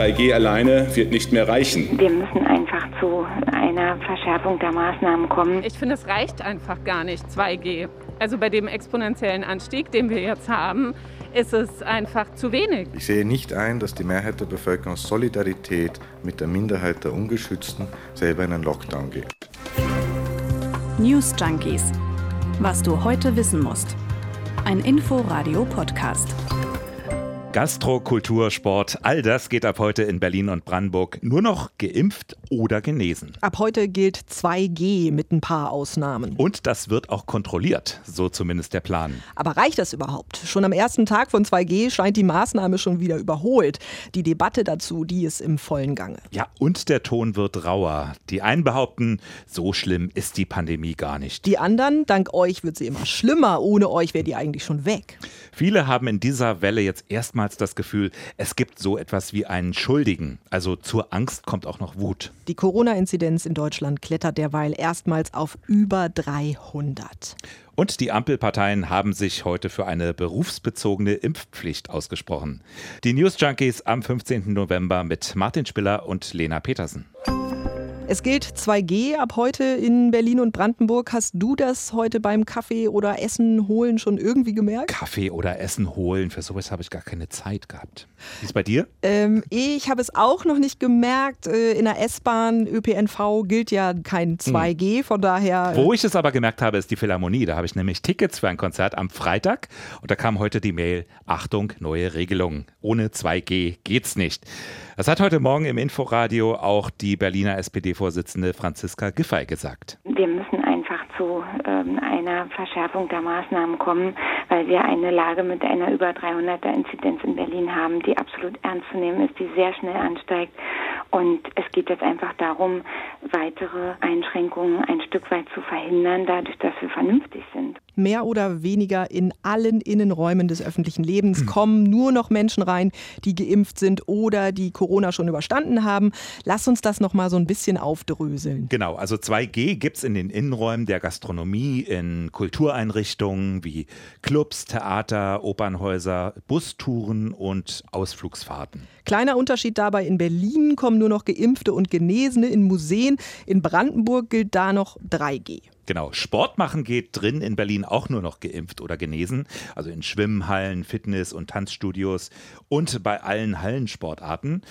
3G alleine wird nicht mehr reichen. Wir müssen einfach zu einer Verschärfung der Maßnahmen kommen. Ich finde, es reicht einfach gar nicht 2G. Also bei dem exponentiellen Anstieg, den wir jetzt haben, ist es einfach zu wenig. Ich sehe nicht ein, dass die Mehrheit der Bevölkerung aus Solidarität mit der Minderheit der Ungeschützten selber in einen Lockdown geht. News Junkies. Was du heute wissen musst. Ein Info-Radio-Podcast. Gastro, Kultur, Sport, all das geht ab heute in Berlin und Brandenburg nur noch geimpft oder genesen. Ab heute gilt 2G mit ein paar Ausnahmen. Und das wird auch kontrolliert, so zumindest der Plan. Aber reicht das überhaupt? Schon am ersten Tag von 2G scheint die Maßnahme schon wieder überholt. Die Debatte dazu, die ist im vollen Gange. Ja, und der Ton wird rauer. Die einen behaupten, so schlimm ist die Pandemie gar nicht. Die anderen, dank euch wird sie immer schlimmer. Ohne euch wäre die eigentlich schon weg. Viele haben in dieser Welle jetzt erstmals das Gefühl, es gibt so etwas wie einen Schuldigen. Also zur Angst kommt auch noch Wut. Die Corona-Inzidenz in Deutschland klettert derweil erstmals auf über 300. Und die Ampelparteien haben sich heute für eine berufsbezogene Impfpflicht ausgesprochen. Die News Junkies am 15. November mit Martin Spiller und Lena Petersen. Es gilt 2G ab heute in Berlin und Brandenburg. Hast du das heute beim Kaffee oder Essen holen schon irgendwie gemerkt? Kaffee oder Essen holen, für sowas habe ich gar keine Zeit gehabt. Wie ist bei dir? Ähm, ich habe es auch noch nicht gemerkt. Äh, in der S-Bahn, ÖPNV gilt ja kein 2G, hm. von daher. Wo ich es aber gemerkt habe, ist die Philharmonie. Da habe ich nämlich Tickets für ein Konzert am Freitag und da kam heute die Mail: Achtung, neue Regelung. Ohne 2G geht's nicht. Das hat heute Morgen im Inforadio auch die Berliner SPD-Vorsitzende Franziska Giffey gesagt. Wir müssen einfach zu ähm, einer Verschärfung der Maßnahmen kommen, weil wir eine Lage mit einer über 300er Inzidenz in Berlin haben, die absolut ernst zu nehmen ist, die sehr schnell ansteigt. Und es geht jetzt einfach darum, weitere Einschränkungen ein Stück weit zu verhindern, dadurch, dass wir vernünftig sind mehr oder weniger in allen Innenräumen des öffentlichen Lebens hm. kommen nur noch Menschen rein, die geimpft sind oder die Corona schon überstanden haben. Lass uns das noch mal so ein bisschen aufdröseln. Genau, also 2G gibt es in den Innenräumen der Gastronomie, in Kultureinrichtungen wie Clubs, Theater, Opernhäuser, Bustouren und Ausflugsfahrten. Kleiner Unterschied dabei, in Berlin kommen nur noch Geimpfte und Genesene in Museen. In Brandenburg gilt da noch 3G. Genau, Sport machen geht drin in Berlin auch nur noch geimpft oder genesen. Also in Schwimmhallen, Fitness- und Tanzstudios und bei allen Hallensportarten.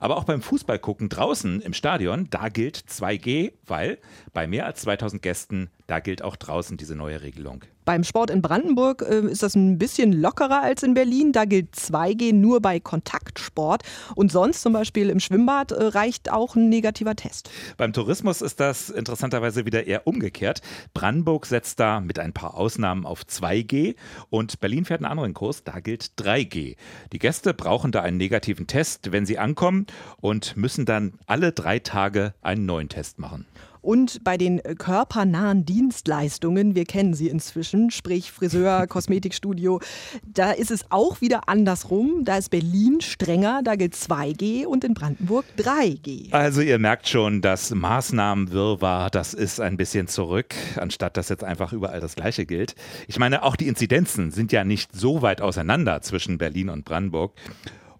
Aber auch beim Fußball gucken draußen im Stadion, da gilt 2G, weil bei mehr als 2000 Gästen, da gilt auch draußen diese neue Regelung. Beim Sport in Brandenburg äh, ist das ein bisschen lockerer als in Berlin. Da gilt 2G nur bei Kontaktsport. Und sonst zum Beispiel im Schwimmbad äh, reicht auch ein negativer Test. Beim Tourismus ist das interessanterweise wieder eher umgekehrt. Brandenburg setzt da mit ein paar Ausnahmen auf 2G und Berlin fährt einen anderen Kurs, da gilt 3G. Die Gäste brauchen da einen negativen Test, wenn sie ankommen und müssen dann alle drei Tage einen neuen Test machen. Und bei den äh, körpernahen Dienstleistungen, wir kennen sie inzwischen, sprich Friseur, Kosmetikstudio, da ist es auch wieder andersrum. Da ist Berlin strenger, da gilt 2G und in Brandenburg 3G. Also ihr merkt schon, das Maßnahmenwirrwarr, das ist ein bisschen zurück, anstatt dass jetzt einfach überall das Gleiche gilt. Ich meine, auch die Inzidenzen sind ja nicht so weit auseinander zwischen Berlin und Brandenburg.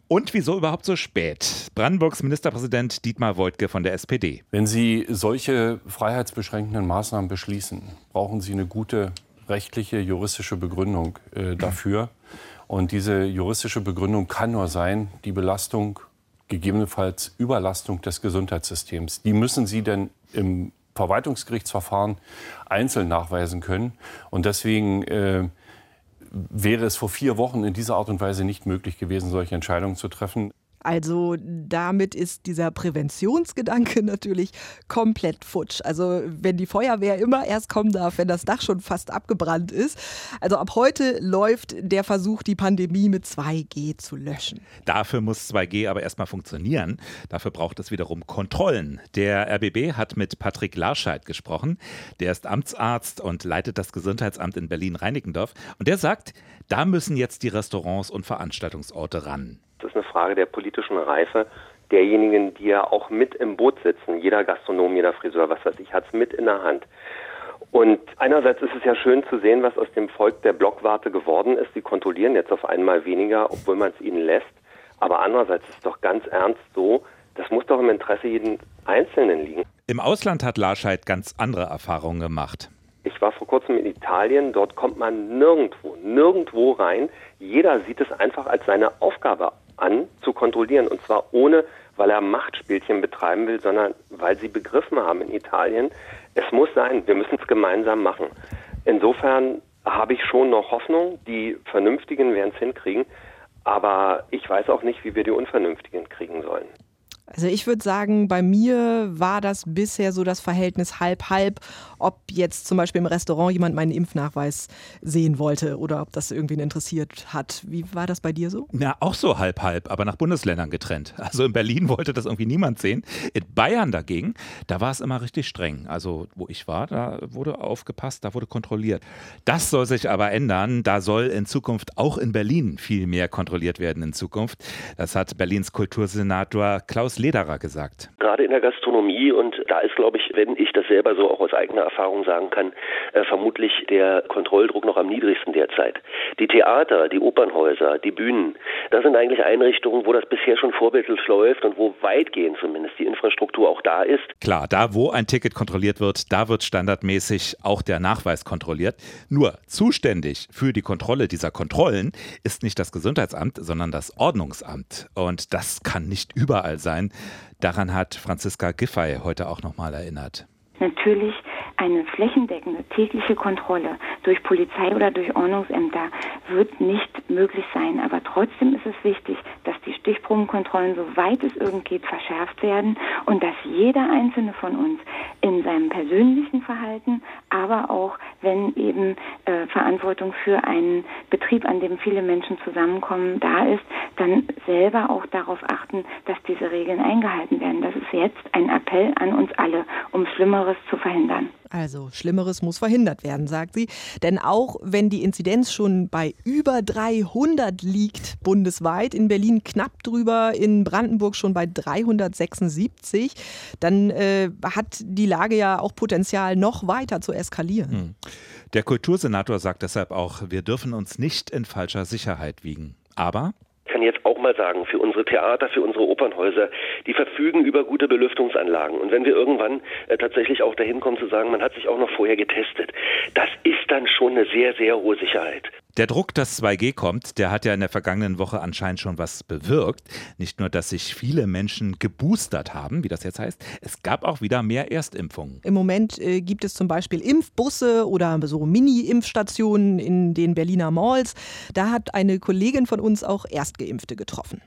Und wieso überhaupt so spät? Brandenburgs Ministerpräsident Dietmar Woidke von der SPD. Wenn Sie solche freiheitsbeschränkenden Maßnahmen beschließen, brauchen Sie eine gute rechtliche, juristische Begründung äh, dafür. Und diese juristische Begründung kann nur sein, die Belastung, gegebenenfalls Überlastung des Gesundheitssystems. Die müssen Sie denn im Verwaltungsgerichtsverfahren einzeln nachweisen können. Und deswegen äh, wäre es vor vier Wochen in dieser Art und Weise nicht möglich gewesen, solche Entscheidungen zu treffen. Also damit ist dieser Präventionsgedanke natürlich komplett futsch. Also wenn die Feuerwehr immer erst kommen darf, wenn das Dach schon fast abgebrannt ist. Also ab heute läuft der Versuch, die Pandemie mit 2G zu löschen. Dafür muss 2G aber erstmal funktionieren. Dafür braucht es wiederum Kontrollen. Der RBB hat mit Patrick Larscheid gesprochen. Der ist Amtsarzt und leitet das Gesundheitsamt in Berlin-Reinickendorf. Und der sagt, da müssen jetzt die Restaurants und Veranstaltungsorte ran. Das ist eine Frage der politischen Reife derjenigen, die ja auch mit im Boot sitzen. Jeder Gastronom, jeder Friseur, was weiß ich, hat es mit in der Hand. Und einerseits ist es ja schön zu sehen, was aus dem Volk der Blockwarte geworden ist. Sie kontrollieren jetzt auf einmal weniger, obwohl man es ihnen lässt. Aber andererseits ist es doch ganz ernst so, das muss doch im Interesse jeden Einzelnen liegen. Im Ausland hat Larscheid ganz andere Erfahrungen gemacht. Ich war vor kurzem in Italien, dort kommt man nirgendwo, nirgendwo rein. Jeder sieht es einfach als seine Aufgabe an, zu kontrollieren. Und zwar ohne, weil er Machtspielchen betreiben will, sondern weil sie begriffen haben in Italien, es muss sein, wir müssen es gemeinsam machen. Insofern habe ich schon noch Hoffnung, die Vernünftigen werden es hinkriegen, aber ich weiß auch nicht, wie wir die Unvernünftigen kriegen sollen. Also ich würde sagen, bei mir war das bisher so das Verhältnis halb-halb, ob jetzt zum Beispiel im Restaurant jemand meinen Impfnachweis sehen wollte oder ob das irgendwen interessiert hat. Wie war das bei dir so? Ja, auch so halb-halb, aber nach Bundesländern getrennt. Also in Berlin wollte das irgendwie niemand sehen. In Bayern dagegen, da war es immer richtig streng. Also wo ich war, da wurde aufgepasst, da wurde kontrolliert. Das soll sich aber ändern. Da soll in Zukunft auch in Berlin viel mehr kontrolliert werden in Zukunft. Das hat Berlins Kultursenator Klaus Lederer gesagt. Gerade in der Gastronomie und da ist, glaube ich, wenn ich das selber so auch aus eigener Erfahrung sagen kann, äh, vermutlich der Kontrolldruck noch am niedrigsten derzeit. Die Theater, die Opernhäuser, die Bühnen, das sind eigentlich Einrichtungen, wo das bisher schon vorbildlich läuft und wo weitgehend zumindest die Infrastruktur auch da ist. Klar, da wo ein Ticket kontrolliert wird, da wird standardmäßig auch der Nachweis kontrolliert. Nur zuständig für die Kontrolle dieser Kontrollen ist nicht das Gesundheitsamt, sondern das Ordnungsamt. Und das kann nicht überall sein. Daran hat Franziska Giffey heute auch nochmal erinnert. Natürlich eine flächendeckende tägliche Kontrolle durch Polizei oder durch Ordnungsämter wird nicht möglich sein. Aber trotzdem ist es wichtig, dass die Stichprobenkontrollen, soweit es irgend geht, verschärft werden und dass jeder einzelne von uns in seinem persönlichen Verhalten, aber auch wenn eben äh, Verantwortung für einen Betrieb, an dem viele Menschen zusammenkommen, da ist, dann selber auch darauf achten, dass diese Regeln eingehalten werden. Das ist jetzt ein Appell an uns alle, um Schlimmeres zu verhindern. Also Schlimmeres muss verhindert werden, sagt sie. Denn auch wenn die Inzidenz schon bei über 300 liegt bundesweit, in Berlin knapp drüber, in Brandenburg schon bei 376, dann äh, hat die Lage ja auch Potenzial, noch weiter zu eskalieren. Hm. Der Kultursenator sagt deshalb auch, wir dürfen uns nicht in falscher Sicherheit wiegen. Aber kann jetzt auch mal sagen, für unsere Theater, für unsere Opernhäuser, die verfügen über gute Belüftungsanlagen. Und wenn wir irgendwann äh, tatsächlich auch dahin kommen zu sagen, man hat sich auch noch vorher getestet, das ist dann schon eine sehr, sehr hohe Sicherheit. Der Druck, dass 2G kommt, der hat ja in der vergangenen Woche anscheinend schon was bewirkt. Nicht nur, dass sich viele Menschen geboostert haben, wie das jetzt heißt, es gab auch wieder mehr Erstimpfungen. Im Moment äh, gibt es zum Beispiel Impfbusse oder so Mini-Impfstationen in den Berliner Malls. Da hat eine Kollegin von uns auch Erstgeimpfte getroffen.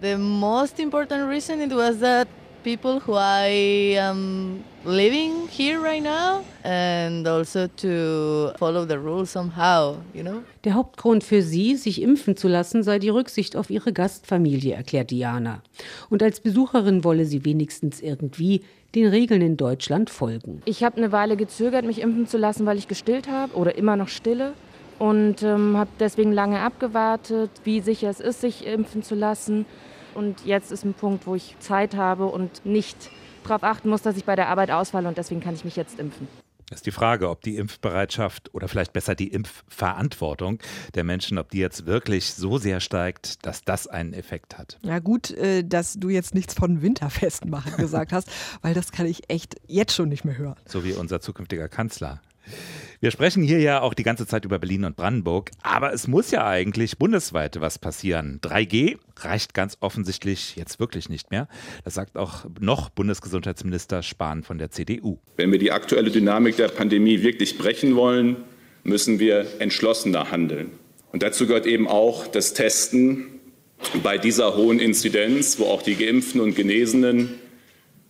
The most important reason it was that people who I am living here right now and also to follow the rules somehow, you know? Der Hauptgrund für sie, sich impfen zu lassen, sei die Rücksicht auf ihre Gastfamilie, erklärt Diana. Und als Besucherin wolle sie wenigstens irgendwie den Regeln in Deutschland folgen. Ich habe eine Weile gezögert, mich impfen zu lassen, weil ich gestillt habe oder immer noch stille und ähm, habe deswegen lange abgewartet, wie sicher es ist, sich impfen zu lassen. Und jetzt ist ein Punkt, wo ich Zeit habe und nicht darauf achten muss, dass ich bei der Arbeit ausfalle und deswegen kann ich mich jetzt impfen. Das ist die Frage, ob die Impfbereitschaft oder vielleicht besser die Impfverantwortung der Menschen, ob die jetzt wirklich so sehr steigt, dass das einen Effekt hat. Ja, gut, äh, dass du jetzt nichts von Winterfesten machen gesagt hast, weil das kann ich echt jetzt schon nicht mehr hören. So wie unser zukünftiger Kanzler. Wir sprechen hier ja auch die ganze Zeit über Berlin und Brandenburg, aber es muss ja eigentlich bundesweit was passieren. 3G reicht ganz offensichtlich jetzt wirklich nicht mehr. Das sagt auch noch Bundesgesundheitsminister Spahn von der CDU. Wenn wir die aktuelle Dynamik der Pandemie wirklich brechen wollen, müssen wir entschlossener handeln. Und dazu gehört eben auch das Testen bei dieser hohen Inzidenz, wo auch die Geimpften und Genesenen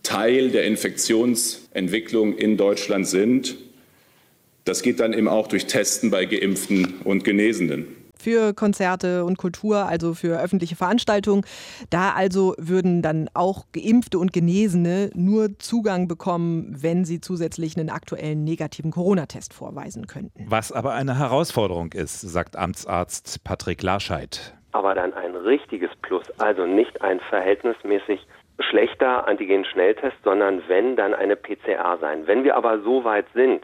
Teil der Infektionsentwicklung in Deutschland sind. Das geht dann eben auch durch Testen bei Geimpften und Genesenen für Konzerte und Kultur, also für öffentliche Veranstaltungen. Da also würden dann auch Geimpfte und Genesene nur Zugang bekommen, wenn sie zusätzlich einen aktuellen negativen Corona-Test vorweisen könnten. Was aber eine Herausforderung ist, sagt Amtsarzt Patrick Larscheid. Aber dann ein richtiges Plus, also nicht ein verhältnismäßig schlechter Antigen-Schnelltest, sondern wenn dann eine PCR sein. Wenn wir aber so weit sind,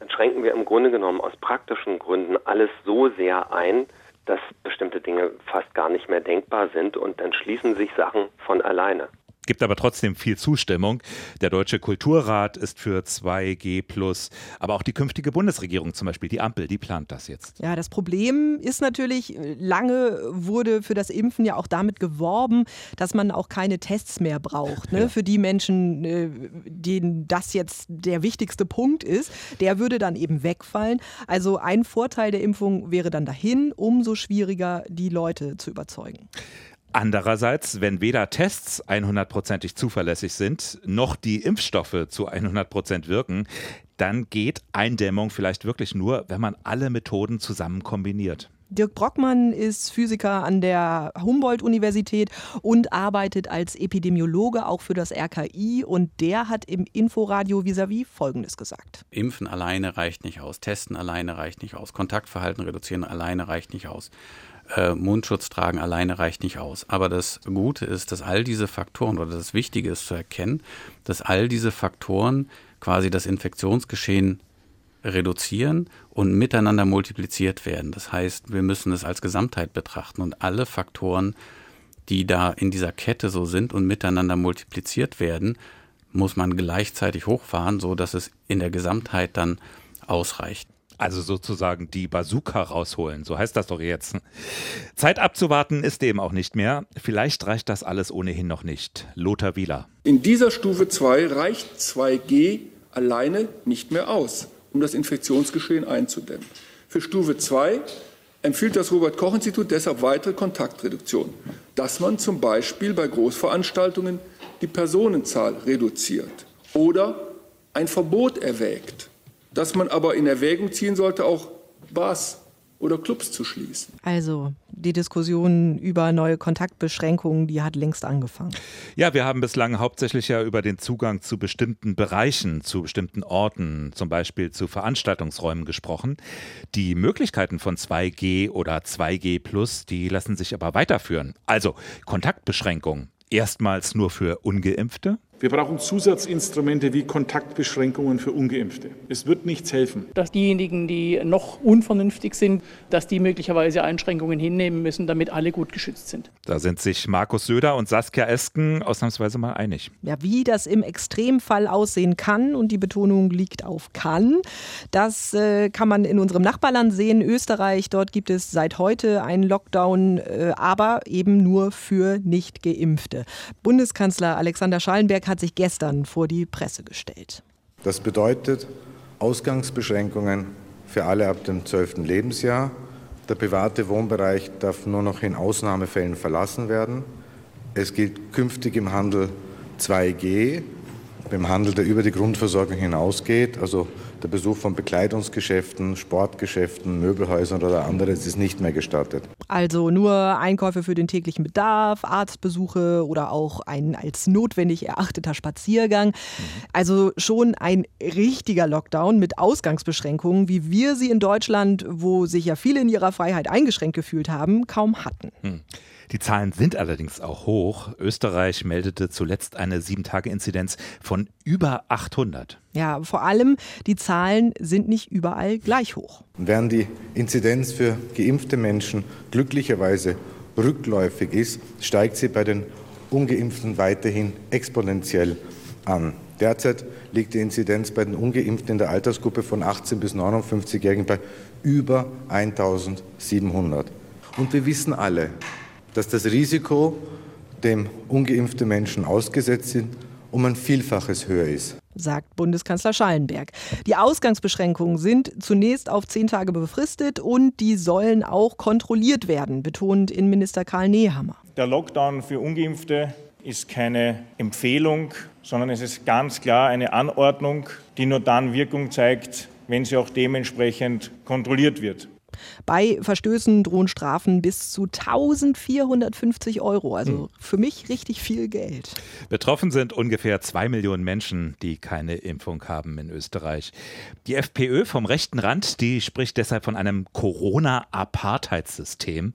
dann schränken wir im Grunde genommen aus praktischen Gründen alles so sehr ein, dass bestimmte Dinge fast gar nicht mehr denkbar sind und dann schließen sich Sachen von alleine gibt aber trotzdem viel Zustimmung. Der Deutsche Kulturrat ist für 2G+, aber auch die künftige Bundesregierung zum Beispiel, die Ampel, die plant das jetzt. Ja, das Problem ist natürlich, lange wurde für das Impfen ja auch damit geworben, dass man auch keine Tests mehr braucht. Ne? Ja. Für die Menschen, äh, denen das jetzt der wichtigste Punkt ist, der würde dann eben wegfallen. Also ein Vorteil der Impfung wäre dann dahin, umso schwieriger die Leute zu überzeugen. Andererseits, wenn weder Tests 100%ig zuverlässig sind, noch die Impfstoffe zu 100% wirken, dann geht Eindämmung vielleicht wirklich nur, wenn man alle Methoden zusammen kombiniert. Dirk Brockmann ist Physiker an der Humboldt-Universität und arbeitet als Epidemiologe auch für das RKI. Und der hat im Inforadio vis-à-vis Folgendes gesagt. Impfen alleine reicht nicht aus, Testen alleine reicht nicht aus, Kontaktverhalten reduzieren alleine reicht nicht aus äh, Mundschutz tragen alleine reicht nicht aus. Aber das Gute ist, dass all diese Faktoren oder das Wichtige ist zu erkennen, dass all diese Faktoren quasi das Infektionsgeschehen reduzieren und miteinander multipliziert werden. Das heißt, wir müssen es als Gesamtheit betrachten und alle Faktoren, die da in dieser Kette so sind und miteinander multipliziert werden, muss man gleichzeitig hochfahren, so dass es in der Gesamtheit dann ausreicht. Also sozusagen die Bazooka rausholen, so heißt das doch jetzt. Zeit abzuwarten ist dem auch nicht mehr. Vielleicht reicht das alles ohnehin noch nicht. Lothar Wieler. In dieser Stufe 2 reicht 2G alleine nicht mehr aus, um das Infektionsgeschehen einzudämmen. Für Stufe 2 empfiehlt das Robert Koch Institut deshalb weitere Kontaktreduktion, dass man zum Beispiel bei Großveranstaltungen die Personenzahl reduziert oder ein Verbot erwägt dass man aber in Erwägung ziehen sollte, auch Bars oder Clubs zu schließen. Also die Diskussion über neue Kontaktbeschränkungen, die hat längst angefangen. Ja, wir haben bislang hauptsächlich ja über den Zugang zu bestimmten Bereichen, zu bestimmten Orten, zum Beispiel zu Veranstaltungsräumen gesprochen. Die Möglichkeiten von 2G oder 2G Plus, die lassen sich aber weiterführen. Also Kontaktbeschränkungen erstmals nur für ungeimpfte, wir brauchen Zusatzinstrumente wie Kontaktbeschränkungen für ungeimpfte. Es wird nichts helfen. Dass diejenigen, die noch unvernünftig sind, dass die möglicherweise Einschränkungen hinnehmen müssen, damit alle gut geschützt sind. Da sind sich Markus Söder und Saskia Esken ausnahmsweise mal einig. Ja, wie das im Extremfall aussehen kann und die Betonung liegt auf kann, das äh, kann man in unserem Nachbarland sehen, Österreich. Dort gibt es seit heute einen Lockdown, äh, aber eben nur für nicht geimpfte. Bundeskanzler Alexander Schallenberg hat sich gestern vor die Presse gestellt. Das bedeutet Ausgangsbeschränkungen für alle ab dem 12. Lebensjahr. Der private Wohnbereich darf nur noch in Ausnahmefällen verlassen werden. Es gilt künftig im Handel 2G, beim Handel, der über die Grundversorgung hinausgeht, also der Besuch von Bekleidungsgeschäften, Sportgeschäften, Möbelhäusern oder anderes ist nicht mehr gestattet. Also nur Einkäufe für den täglichen Bedarf, Arztbesuche oder auch ein als notwendig erachteter Spaziergang. Also schon ein richtiger Lockdown mit Ausgangsbeschränkungen, wie wir sie in Deutschland, wo sich ja viele in ihrer Freiheit eingeschränkt gefühlt haben, kaum hatten. Hm. Die Zahlen sind allerdings auch hoch. Österreich meldete zuletzt eine 7-Tage-Inzidenz von über 800. Ja, vor allem die Zahlen sind nicht überall gleich hoch. Während die Inzidenz für geimpfte Menschen glücklicherweise rückläufig ist, steigt sie bei den ungeimpften weiterhin exponentiell an. Derzeit liegt die Inzidenz bei den ungeimpften in der Altersgruppe von 18 bis 59-Jährigen bei über 1700. Und wir wissen alle, dass das Risiko, dem ungeimpfte Menschen ausgesetzt sind, um ein Vielfaches höher ist. Sagt Bundeskanzler Schallenberg. Die Ausgangsbeschränkungen sind zunächst auf zehn Tage befristet und die sollen auch kontrolliert werden, betont Innenminister Karl Nehammer. Der Lockdown für Ungeimpfte ist keine Empfehlung, sondern es ist ganz klar eine Anordnung, die nur dann Wirkung zeigt, wenn sie auch dementsprechend kontrolliert wird. Bei Verstößen drohen Strafen bis zu 1450 Euro. Also hm. für mich richtig viel Geld. Betroffen sind ungefähr zwei Millionen Menschen, die keine Impfung haben in Österreich. Die FPÖ vom rechten Rand, die spricht deshalb von einem Corona-Apartheidssystem.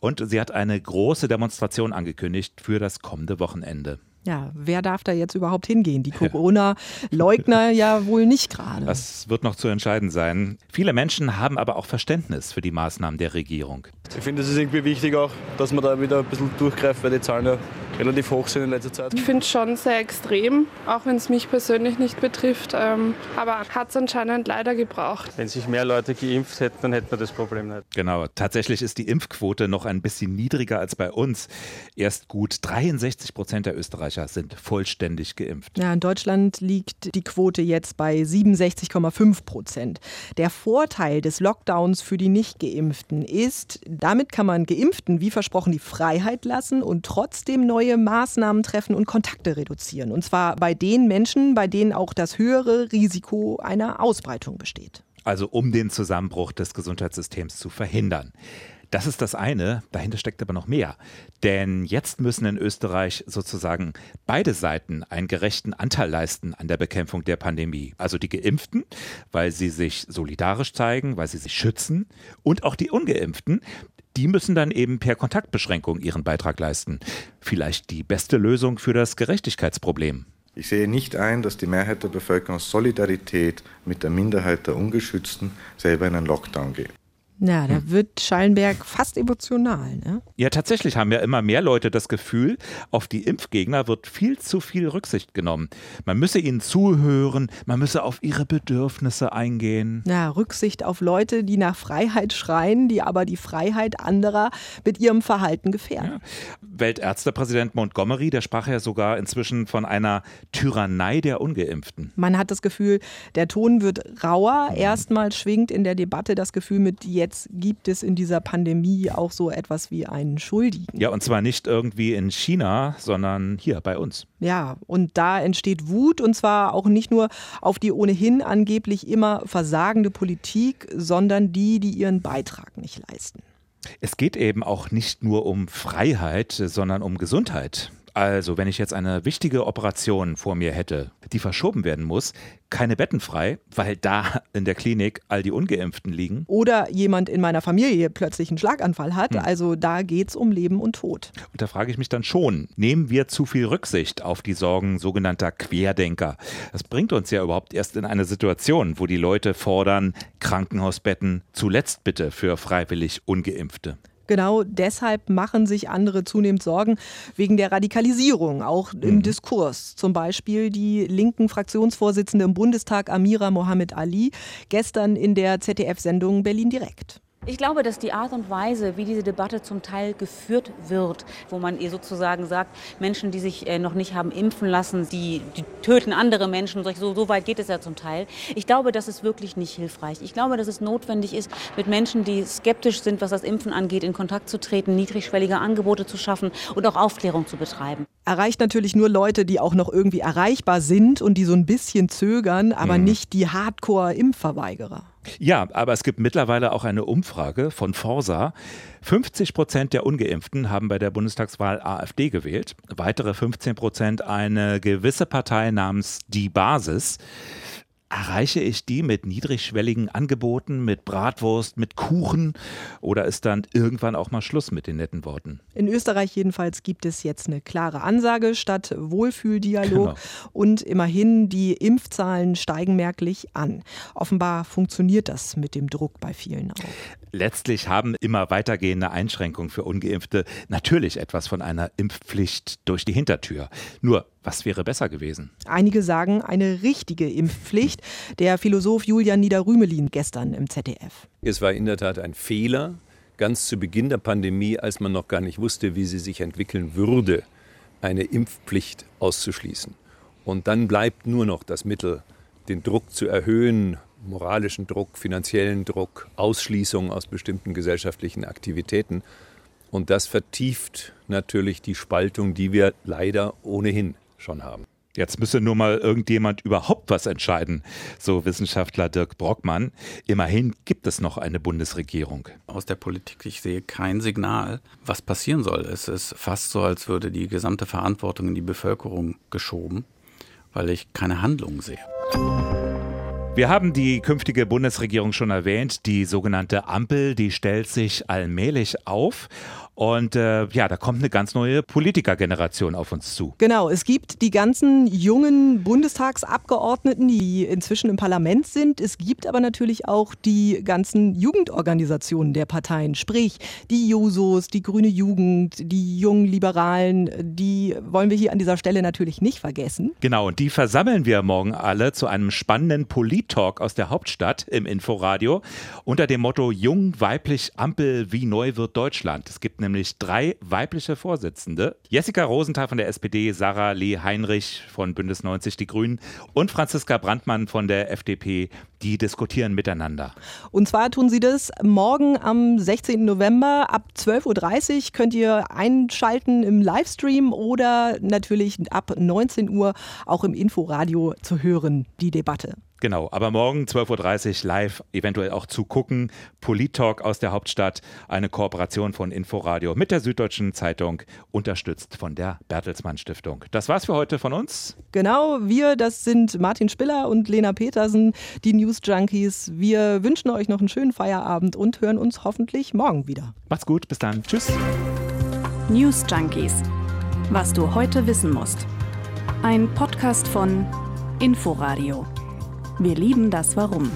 Und sie hat eine große Demonstration angekündigt für das kommende Wochenende. Ja, wer darf da jetzt überhaupt hingehen? Die Corona-Leugner ja wohl nicht gerade. Das wird noch zu entscheiden sein. Viele Menschen haben aber auch Verständnis für die Maßnahmen der Regierung. Ich finde, es ist irgendwie wichtig auch, dass man da wieder ein bisschen durchgreift, weil die Zahlen ja relativ hoch sind in letzter Zeit. Ich finde es schon sehr extrem, auch wenn es mich persönlich nicht betrifft. Ähm, aber hat es anscheinend leider gebraucht. Wenn sich mehr Leute geimpft hätten, dann hätten wir das Problem nicht. Genau, tatsächlich ist die Impfquote noch ein bisschen niedriger als bei uns. Erst gut 63 Prozent der Österreicher sind vollständig geimpft. Ja, in Deutschland liegt die Quote jetzt bei 67,5 Prozent. Der Vorteil des Lockdowns für die Nicht-Geimpften ist, damit kann man Geimpften wie versprochen die Freiheit lassen und trotzdem neue Maßnahmen treffen und Kontakte reduzieren. Und zwar bei den Menschen, bei denen auch das höhere Risiko einer Ausbreitung besteht. Also um den Zusammenbruch des Gesundheitssystems zu verhindern. Das ist das eine, dahinter steckt aber noch mehr. Denn jetzt müssen in Österreich sozusagen beide Seiten einen gerechten Anteil leisten an der Bekämpfung der Pandemie. Also die Geimpften, weil sie sich solidarisch zeigen, weil sie sich schützen, und auch die Ungeimpften, die müssen dann eben per Kontaktbeschränkung ihren Beitrag leisten. Vielleicht die beste Lösung für das Gerechtigkeitsproblem. Ich sehe nicht ein, dass die Mehrheit der Bevölkerung Solidarität mit der Minderheit der Ungeschützten selber in einen Lockdown geht. Ja, da hm. wird Schallenberg fast emotional. Ne? Ja, tatsächlich haben ja immer mehr Leute das Gefühl, auf die Impfgegner wird viel zu viel Rücksicht genommen. Man müsse ihnen zuhören, man müsse auf ihre Bedürfnisse eingehen. Ja, Rücksicht auf Leute, die nach Freiheit schreien, die aber die Freiheit anderer mit ihrem Verhalten gefährden. Ja. Weltärztepräsident Montgomery, der sprach ja sogar inzwischen von einer Tyrannei der Ungeimpften. Man hat das Gefühl, der Ton wird rauer. Erstmal schwingt in der Debatte das Gefühl mit, jetzt jetzt gibt es in dieser Pandemie auch so etwas wie einen Schuldigen. Ja, und zwar nicht irgendwie in China, sondern hier bei uns. Ja, und da entsteht Wut und zwar auch nicht nur auf die ohnehin angeblich immer versagende Politik, sondern die, die ihren Beitrag nicht leisten. Es geht eben auch nicht nur um Freiheit, sondern um Gesundheit. Also, wenn ich jetzt eine wichtige Operation vor mir hätte, die verschoben werden muss, keine Betten frei, weil da in der Klinik all die Ungeimpften liegen. Oder jemand in meiner Familie plötzlich einen Schlaganfall hat. Hm. Also da geht es um Leben und Tod. Und da frage ich mich dann schon, nehmen wir zu viel Rücksicht auf die Sorgen sogenannter Querdenker? Das bringt uns ja überhaupt erst in eine Situation, wo die Leute fordern, Krankenhausbetten zuletzt bitte für freiwillig Ungeimpfte. Genau deshalb machen sich andere zunehmend Sorgen wegen der Radikalisierung, auch im mhm. Diskurs. Zum Beispiel die linken Fraktionsvorsitzende im Bundestag Amira Mohammed Ali gestern in der ZDF-Sendung Berlin direkt. Ich glaube, dass die Art und Weise, wie diese Debatte zum Teil geführt wird, wo man ihr sozusagen sagt, Menschen, die sich äh, noch nicht haben impfen lassen, die, die töten andere Menschen, so, so weit geht es ja zum Teil. Ich glaube, das ist wirklich nicht hilfreich. Ich glaube, dass es notwendig ist, mit Menschen, die skeptisch sind, was das Impfen angeht, in Kontakt zu treten, niedrigschwellige Angebote zu schaffen und auch Aufklärung zu betreiben. Erreicht natürlich nur Leute, die auch noch irgendwie erreichbar sind und die so ein bisschen zögern, aber mhm. nicht die Hardcore-Impfverweigerer. Ja, aber es gibt mittlerweile auch eine Umfrage von Forsa. 50 Prozent der Ungeimpften haben bei der Bundestagswahl AfD gewählt. Weitere 15 Prozent eine gewisse Partei namens Die Basis. Erreiche ich die mit niedrigschwelligen Angeboten, mit Bratwurst, mit Kuchen oder ist dann irgendwann auch mal Schluss mit den netten Worten? In Österreich jedenfalls gibt es jetzt eine klare Ansage statt Wohlfühldialog genau. und immerhin die Impfzahlen steigen merklich an. Offenbar funktioniert das mit dem Druck bei vielen auch. Letztlich haben immer weitergehende Einschränkungen für ungeimpfte natürlich etwas von einer Impfpflicht durch die Hintertür. Nur was wäre besser gewesen? Einige sagen eine richtige Impfpflicht. Der Philosoph Julian Niederrümelin gestern im ZDF. Es war in der Tat ein Fehler, ganz zu Beginn der Pandemie, als man noch gar nicht wusste, wie sie sich entwickeln würde, eine Impfpflicht auszuschließen. Und dann bleibt nur noch das Mittel, den Druck zu erhöhen, moralischen Druck, finanziellen Druck, Ausschließung aus bestimmten gesellschaftlichen Aktivitäten. Und das vertieft natürlich die Spaltung, die wir leider ohnehin schon haben. Jetzt müsse nur mal irgendjemand überhaupt was entscheiden, so Wissenschaftler Dirk Brockmann. Immerhin gibt es noch eine Bundesregierung. Aus der Politik, ich sehe kein Signal, was passieren soll. Es ist fast so, als würde die gesamte Verantwortung in die Bevölkerung geschoben, weil ich keine Handlung sehe. Wir haben die künftige Bundesregierung schon erwähnt. Die sogenannte Ampel, die stellt sich allmählich auf. Und äh, ja, da kommt eine ganz neue Politikergeneration auf uns zu. Genau, es gibt die ganzen jungen Bundestagsabgeordneten, die inzwischen im Parlament sind. Es gibt aber natürlich auch die ganzen Jugendorganisationen der Parteien, sprich die Jusos, die Grüne Jugend, die jungen Liberalen. Die wollen wir hier an dieser Stelle natürlich nicht vergessen. Genau, und die versammeln wir morgen alle zu einem spannenden Polit-Talk aus der Hauptstadt im Inforadio unter dem Motto Jung, weiblich, Ampel, wie neu wird Deutschland. Es gibt nämlich drei weibliche Vorsitzende. Jessica Rosenthal von der SPD, Sarah Lee Heinrich von Bündnis 90 Die Grünen und Franziska Brandmann von der FDP, die diskutieren miteinander. Und zwar tun sie das morgen am 16. November ab 12.30 Uhr könnt ihr einschalten im Livestream oder natürlich ab 19 Uhr auch im Inforadio zu hören, die Debatte. Genau, aber morgen 12.30 Uhr live, eventuell auch zu gucken. Polit-Talk aus der Hauptstadt, eine Kooperation von Inforadio mit der Süddeutschen Zeitung, unterstützt von der Bertelsmann Stiftung. Das war's für heute von uns. Genau, wir, das sind Martin Spiller und Lena Petersen, die News Junkies. Wir wünschen euch noch einen schönen Feierabend und hören uns hoffentlich morgen wieder. Macht's gut, bis dann. Tschüss. News Junkies. Was du heute wissen musst. Ein Podcast von Inforadio. Wir lieben das Warum.